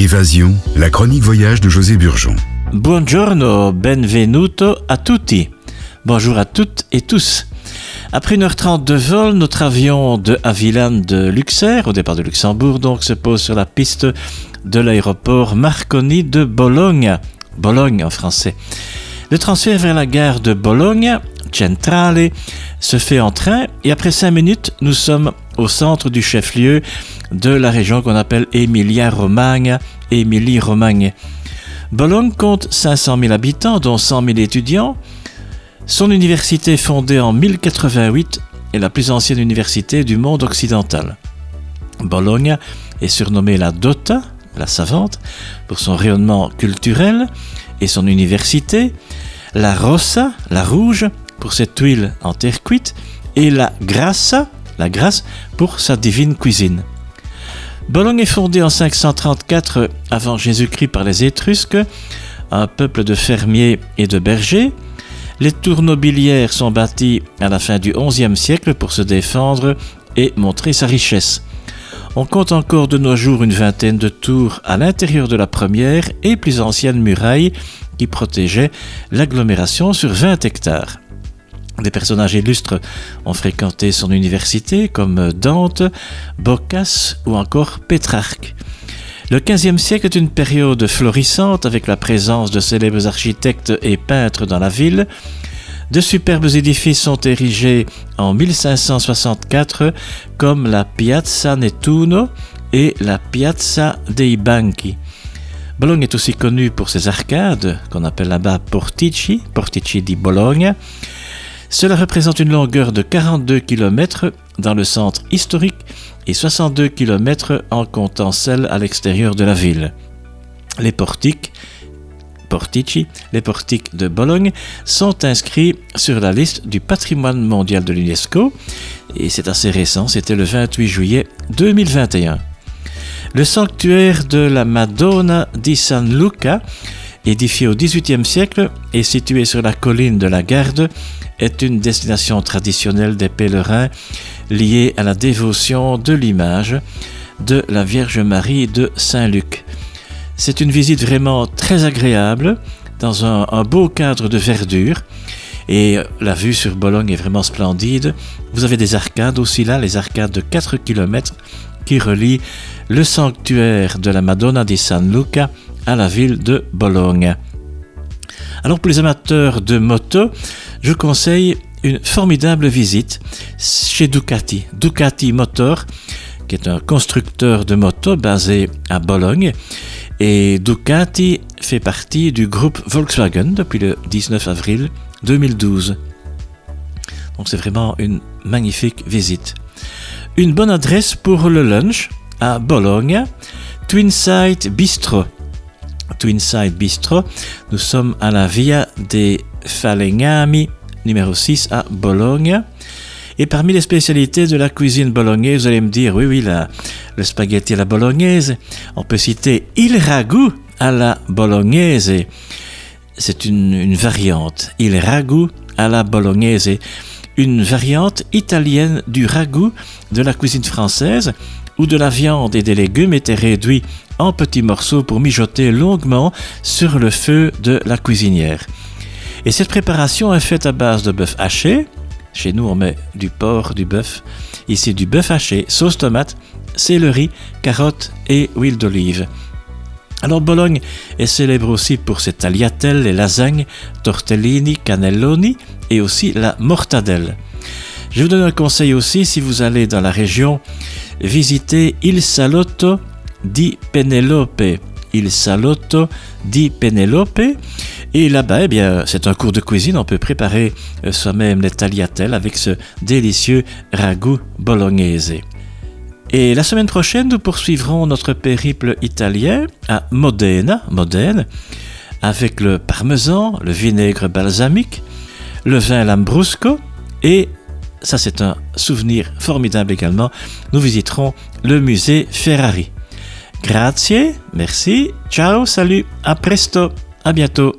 Évasion, la chronique voyage de José Burgeon. Buongiorno, benvenuto a tutti. Bonjour à toutes et tous. Après 1h30 de vol, notre avion de Avilan de Luxer, au départ de Luxembourg, donc, se pose sur la piste de l'aéroport Marconi de Bologne. Bologne en français. Le transfert vers la gare de Bologne, Centrale, se fait en train et après 5 minutes, nous sommes au centre du chef-lieu de la région qu'on appelle Emilia-Romagne, Émilie-Romagne. Bologne compte 500 000 habitants, dont 100 000 étudiants. Son université fondée en 1088 est la plus ancienne université du monde occidental. Bologne est surnommée la Dota, la savante, pour son rayonnement culturel et son université, la Rossa, la rouge, pour cette huile en terre cuite, et la Grassa, la grasse, pour sa divine cuisine. Bologne est fondée en 534 avant Jésus-Christ par les Étrusques, un peuple de fermiers et de bergers. Les tours nobiliaires sont bâties à la fin du XIe siècle pour se défendre et montrer sa richesse. On compte encore de nos jours une vingtaine de tours à l'intérieur de la première et plus ancienne muraille qui protégeait l'agglomération sur 20 hectares. Des personnages illustres ont fréquenté son université comme Dante, Boccace ou encore Pétrarque. Le XVe siècle est une période florissante avec la présence de célèbres architectes et peintres dans la ville. De superbes édifices sont érigés en 1564 comme la Piazza Nettuno et la Piazza dei Banchi. Bologne est aussi connue pour ses arcades, qu'on appelle là-bas Portici, Portici di Bologna, cela représente une longueur de 42 km dans le centre historique et 62 km en comptant celle à l'extérieur de la ville. Les portiques, portici, les portiques de Bologne sont inscrits sur la liste du patrimoine mondial de l'UNESCO et c'est assez récent, c'était le 28 juillet 2021. Le sanctuaire de la Madonna di San Luca, édifié au XVIIIe siècle et situé sur la colline de la Garde, est une destination traditionnelle des pèlerins liée à la dévotion de l'image de la Vierge Marie de Saint-Luc. C'est une visite vraiment très agréable dans un, beau cadre de verdure et la vue sur Bologne est vraiment splendide. Vous avez des arcades aussi là, les arcades de 4 km qui relient le sanctuaire de la Madonna di San Luca à la ville de Bologne. Alors pour les amateurs de moto, je conseille une formidable visite chez Ducati. Ducati Motor, qui est un constructeur de motos basé à Bologne. Et Ducati fait partie du groupe Volkswagen depuis le 19 avril 2012. Donc c'est vraiment une magnifique visite. Une bonne adresse pour le lunch à Bologne, Twinside Bistro. Twinside Bistro. Nous sommes à la Via des Falegnami, numéro 6 à Bologne. Et parmi les spécialités de la cuisine bolognaise, vous allez me dire, oui, oui, la, le spaghetti à la bolognaise. On peut citer il ragout à la bolognaise. C'est une, une, variante. Il ragout à la bolognaise. Une variante italienne du ragout de la cuisine française où de la viande et des légumes étaient réduits en petits morceaux pour mijoter longuement sur le feu de la cuisinière. Et cette préparation est faite à base de bœuf haché. Chez nous, on met du porc, du bœuf. Ici, du bœuf haché, sauce tomate, céleri, carottes et huile d'olive. Alors Bologne est célèbre aussi pour ses tagliatelles, les lasagnes, tortellini, cannelloni et aussi la mortadelle. Je vous donne un conseil aussi si vous allez dans la région, visitez Il Salotto di Penelope. Il Salotto di Penelope. Et là-bas, eh bien, c'est un cours de cuisine. On peut préparer euh, soi-même les tagliatelles avec ce délicieux ragoût bolognaise. Et la semaine prochaine, nous poursuivrons notre périple italien à Modena, Modène, avec le parmesan, le vinaigre balsamique, le vin lambrusco et ça c'est un souvenir formidable également, nous visiterons le musée Ferrari. Grazie, merci, ciao, salut, à presto, à bientôt.